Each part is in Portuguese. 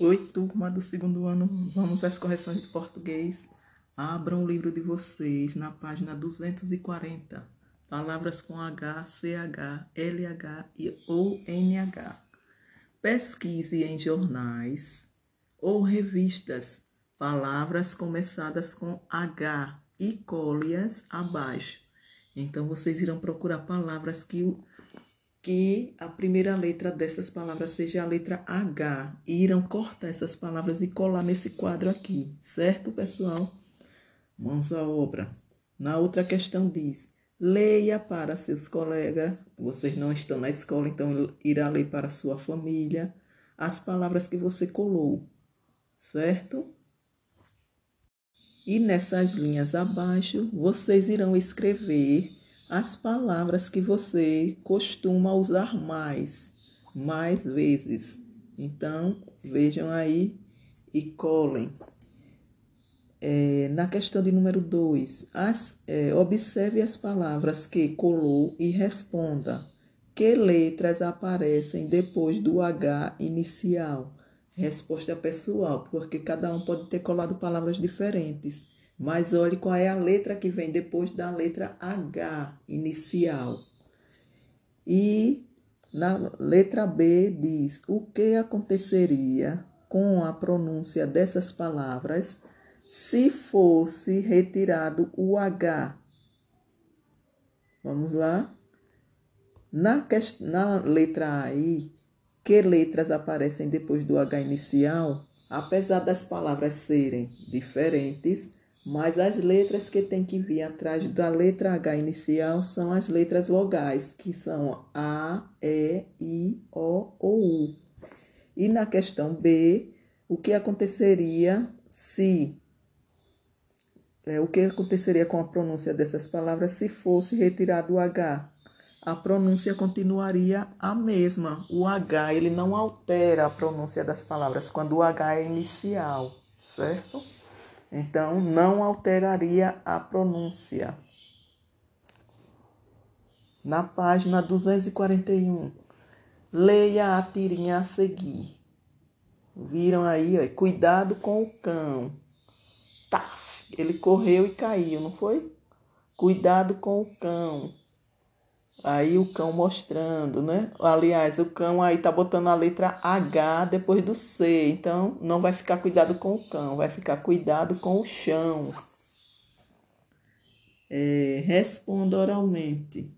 Oi, turma do segundo ano, vamos às correções de português. Abram o livro de vocês na página 240. Palavras com H, CH, LH ou NH. Pesquise em jornais ou revistas palavras começadas com H e cole-as abaixo. Então, vocês irão procurar palavras que que a primeira letra dessas palavras seja a letra H. E irão cortar essas palavras e colar nesse quadro aqui, certo, pessoal? Mãos à obra. Na outra questão diz: leia para seus colegas. Vocês não estão na escola, então irá ler para sua família as palavras que você colou, certo? E nessas linhas abaixo, vocês irão escrever as palavras que você costuma usar mais, mais vezes. Então, vejam aí e colhem. É, na questão de número 2, é, observe as palavras que colou e responda que letras aparecem depois do H inicial. Resposta pessoal, porque cada um pode ter colado palavras diferentes. Mas olhe qual é a letra que vem depois da letra H inicial. E na letra B diz: o que aconteceria com a pronúncia dessas palavras se fosse retirado o H? Vamos lá? Na, na letra A, que letras aparecem depois do H inicial? Apesar das palavras serem diferentes, mas as letras que tem que vir atrás da letra H inicial são as letras vogais, que são A, E, I, O ou U. E na questão B, o que aconteceria se é, o que aconteceria com a pronúncia dessas palavras se fosse retirado o H? A pronúncia continuaria a mesma. O H, ele não altera a pronúncia das palavras quando o H é inicial, certo? Então, não alteraria a pronúncia. Na página 241, leia a tirinha a seguir. Viram aí, ó, cuidado com o cão. Tá, ele correu e caiu, não foi? Cuidado com o cão. Aí o cão mostrando, né? Aliás, o cão aí tá botando a letra H depois do C. Então, não vai ficar cuidado com o cão, vai ficar cuidado com o chão. É, responda oralmente.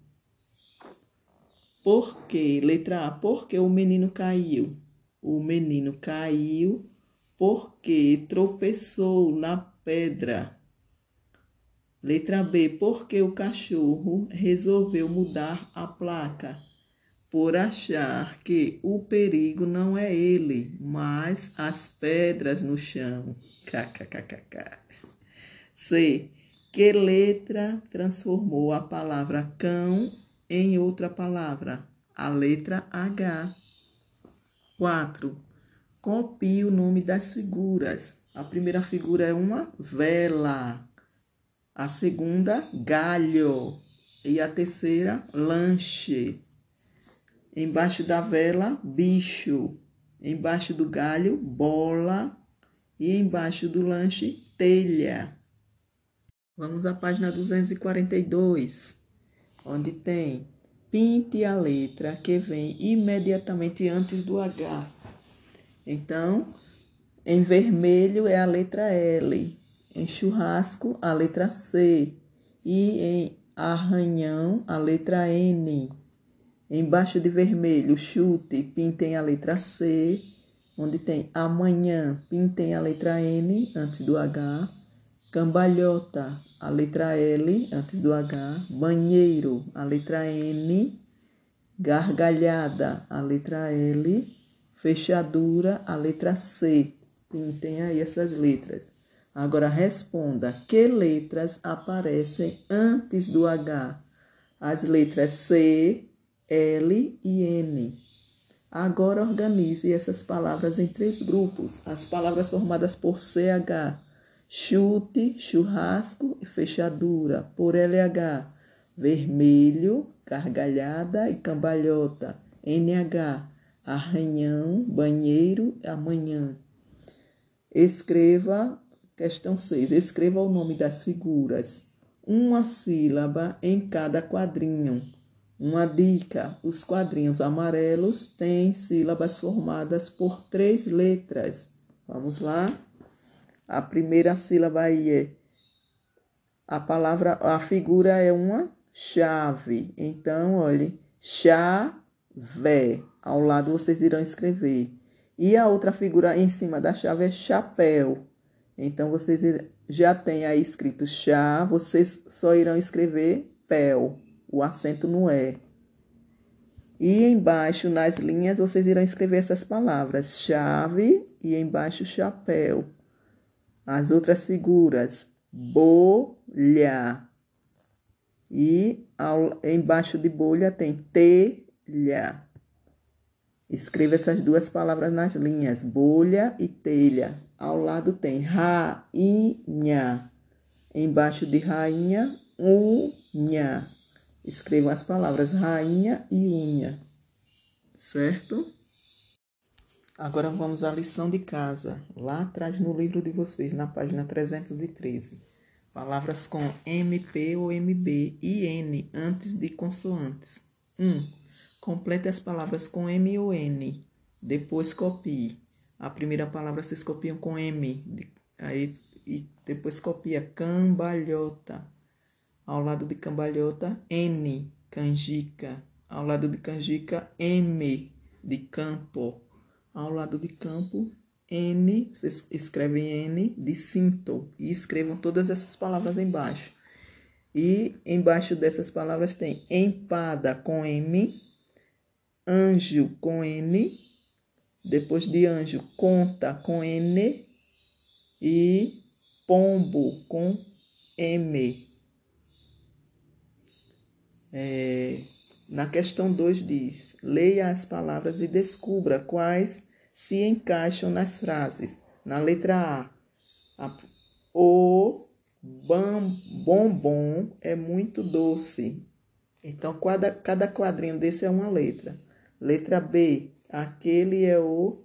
Por quê? Letra A. Por que o menino caiu? O menino caiu porque tropeçou na pedra. Letra B. Por que o cachorro resolveu mudar a placa? Por achar que o perigo não é ele, mas as pedras no chão. KKKKK. C. Que letra transformou a palavra cão em outra palavra? A letra H. 4. Copie o nome das figuras. A primeira figura é uma vela. A segunda, galho. E a terceira, lanche. Embaixo da vela, bicho. Embaixo do galho, bola. E embaixo do lanche, telha. Vamos à página 242, onde tem pinte a letra que vem imediatamente antes do H. Então, em vermelho é a letra L. Em churrasco, a letra C. E em arranhão, a letra N. Embaixo de vermelho, chute, pintem a letra C. Onde tem amanhã, pintem a letra N antes do H. Cambalhota, a letra L antes do H. Banheiro, a letra N. Gargalhada, a letra L. Fechadura, a letra C. Pintem aí essas letras. Agora responda: que letras aparecem antes do H? As letras C, L e N. Agora organize essas palavras em três grupos. As palavras formadas por CH: chute, churrasco e fechadura. Por LH: vermelho, gargalhada e cambalhota. NH: arranhão, banheiro, amanhã. Escreva, questão 6, escreva o nome das figuras. Uma sílaba em cada quadrinho. Uma dica: os quadrinhos amarelos têm sílabas formadas por três letras. Vamos lá? A primeira sílaba aí é a palavra, a figura é uma chave. Então, olhe, chave. Ao lado vocês irão escrever. E a outra figura em cima da chave é chapéu. Então, vocês já têm aí escrito chá, vocês só irão escrever pel. O acento não é. E embaixo, nas linhas, vocês irão escrever essas palavras: chave e embaixo chapéu. As outras figuras: bolha. E ao, embaixo de bolha tem telha. Escreva essas duas palavras nas linhas: bolha e telha. Ao lado tem rainha. Embaixo de rainha, unha. Escrevam as palavras rainha e unha. Certo? Agora vamos à lição de casa, lá atrás no livro de vocês, na página 313. Palavras com MP ou MB e N antes de consoantes. 1. Um, complete as palavras com M ou N. Depois copie. A primeira palavra vocês copiam com M. Aí, e depois copia cambalhota. Ao lado de cambalhota, N, canjica. Ao lado de canjica, M, de campo. Ao lado de campo, N, vocês escrevem N de cinto e escrevam todas essas palavras embaixo. E embaixo dessas palavras tem empada com M, anjo com N, depois de anjo, conta com N e pombo com M. É, na questão 2 diz: leia as palavras e descubra quais se encaixam nas frases. Na letra A, a o bam, bombom é muito doce. Então, cada, cada quadrinho desse é uma letra. Letra B, aquele é o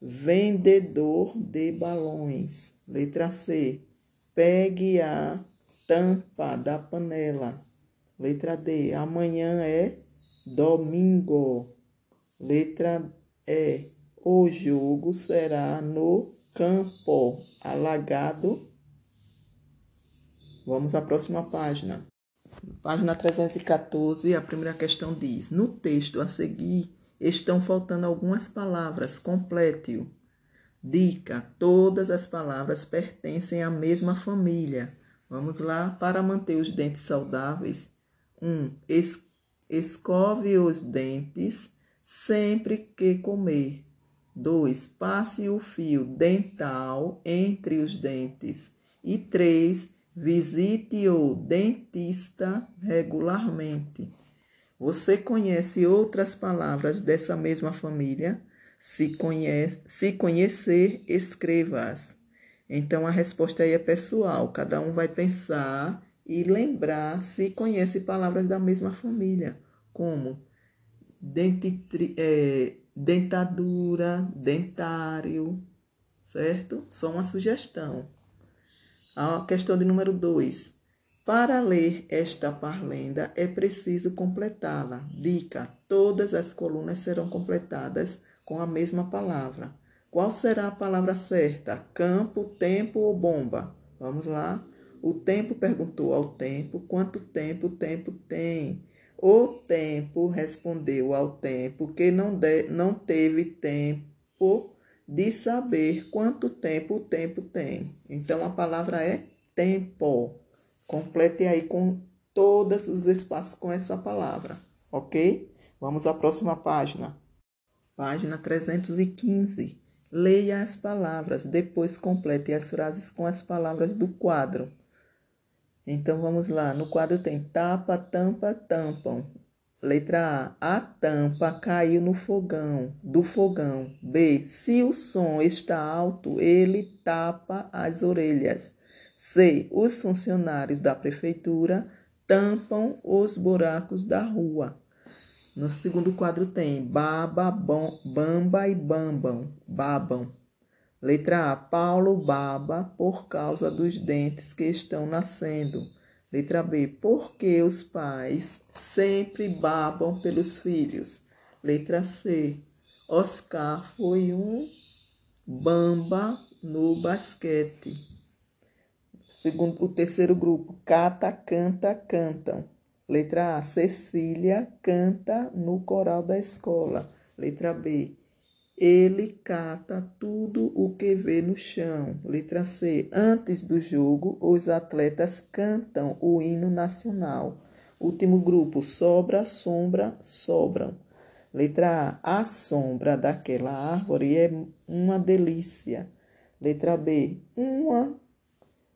vendedor de balões. Letra C, pegue a tampa da panela. Letra D, amanhã é domingo. Letra E, o jogo será no campo alagado. Vamos à próxima página. Página 314, a primeira questão diz: No texto a seguir estão faltando algumas palavras, complete-o. Dica: todas as palavras pertencem à mesma família. Vamos lá, para manter os dentes saudáveis. 1. Um, es escove os dentes sempre que comer. 2. Passe o fio dental entre os dentes. E 3. Visite o dentista regularmente. Você conhece outras palavras dessa mesma família? Se, conhece, se conhecer, escreva-as. Então a resposta aí é pessoal, cada um vai pensar e lembrar se conhece palavras da mesma família, como dentitri, é, dentadura, dentário, certo? Só uma sugestão. A questão de número 2. Para ler esta parlenda é preciso completá-la. Dica: todas as colunas serão completadas com a mesma palavra. Qual será a palavra certa? Campo, tempo ou bomba? Vamos lá. O tempo perguntou ao tempo quanto tempo o tempo tem. O tempo respondeu ao tempo que não, de, não teve tempo de saber quanto tempo o tempo tem. Então a palavra é tempo. Complete aí com todos os espaços com essa palavra, ok? Vamos à próxima página. Página 315. Leia as palavras, depois complete as frases com as palavras do quadro. Então vamos lá. No quadro tem tapa, tampa, tampam. Letra A. A tampa caiu no fogão, do fogão. B. Se o som está alto, ele tapa as orelhas. C. Os funcionários da prefeitura tampam os buracos da rua. No segundo quadro tem baba, bom, bamba e bambam, babam. Letra A. Paulo baba por causa dos dentes que estão nascendo. Letra B. Porque os pais sempre babam pelos filhos. Letra C. Oscar foi um bamba no basquete. Segundo, o terceiro grupo, cata, canta, cantam. Letra A, Cecília canta no coral da escola. Letra B, ele cata tudo o que vê no chão. Letra C. Antes do jogo, os atletas cantam o hino nacional. Último grupo. Sobra, sombra, sobram. Letra A. A sombra daquela árvore é uma delícia. Letra B. Uma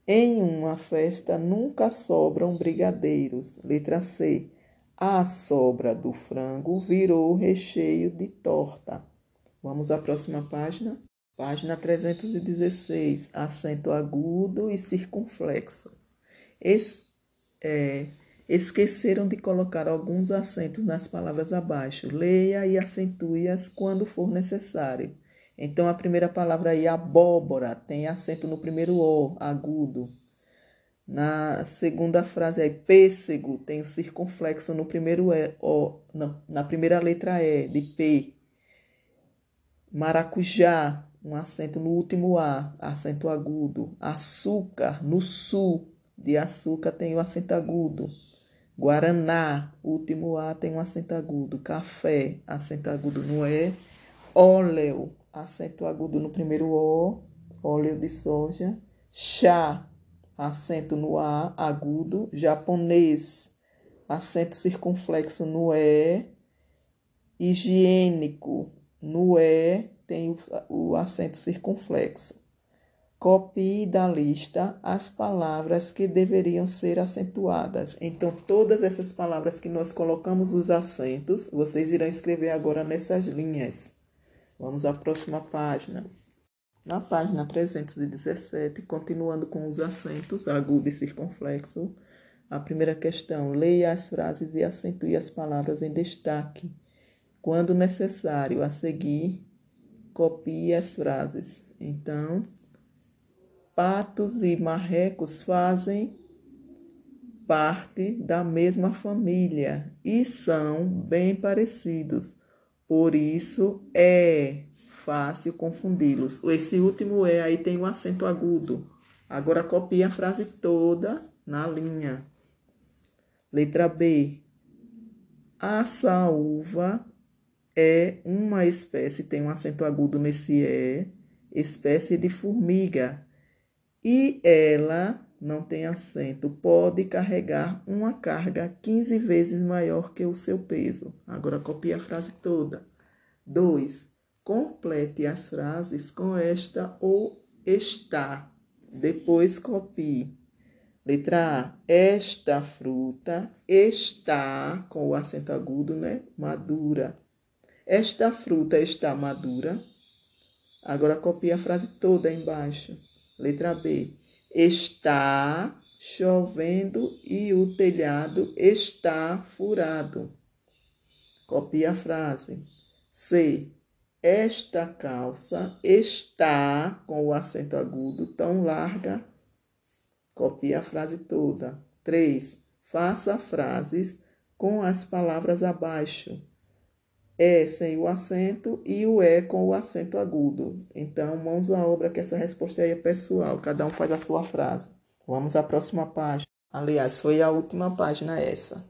em uma festa nunca sobram brigadeiros. Letra C. A sobra do frango virou recheio de torta. Vamos à próxima página. Página 316. Acento agudo e circunflexo. Es, é, esqueceram de colocar alguns acentos nas palavras abaixo. Leia e acentue-as quando for necessário. Então, a primeira palavra aí, abóbora, tem acento no primeiro O, agudo. Na segunda frase aí, pêssego, tem o circunflexo no primeiro E, O, não, na primeira letra E, de P. Maracujá, um acento no último A, acento agudo. Açúcar, no sul de açúcar tem o acento agudo. Guaraná, último A tem um acento agudo. Café, acento agudo no E. Óleo, acento agudo no primeiro O, óleo de soja. Chá, acento no A, agudo. Japonês, acento circunflexo no E. Higiênico, no E tem o, acento circunflexo. Copie da lista as palavras que deveriam ser acentuadas. Então, todas essas palavras que nós colocamos os acentos, vocês irão escrever agora nessas linhas. Vamos à próxima página. Na página 317, continuando com os acentos agudo e circunflexo, a primeira questão: leia as frases e acentue as palavras em destaque. Quando necessário, a seguir, copie as frases. Então, patos e marrecos fazem parte da mesma família e são bem parecidos. Por isso é fácil confundi-los. Esse último é aí tem um acento agudo. Agora copie a frase toda na linha. Letra B. A saúva é uma espécie, tem um acento agudo nesse é, espécie de formiga. E ela não tem acento, pode carregar uma carga 15 vezes maior que o seu peso. Agora copie a frase toda. 2. Complete as frases com esta ou está. Depois copie. Letra A. Esta fruta está, com o acento agudo, né? Madura. Esta fruta está madura. Agora copie a frase toda embaixo. Letra B. Está chovendo e o telhado está furado. Copie a frase. C. Esta calça está, com o acento agudo, tão larga. Copie a frase toda. 3. Faça frases com as palavras abaixo é sem o acento e o é com o acento agudo. Então, mãos à obra que essa resposta aí é pessoal, cada um faz a sua frase. Vamos à próxima página. Aliás, foi a última página essa.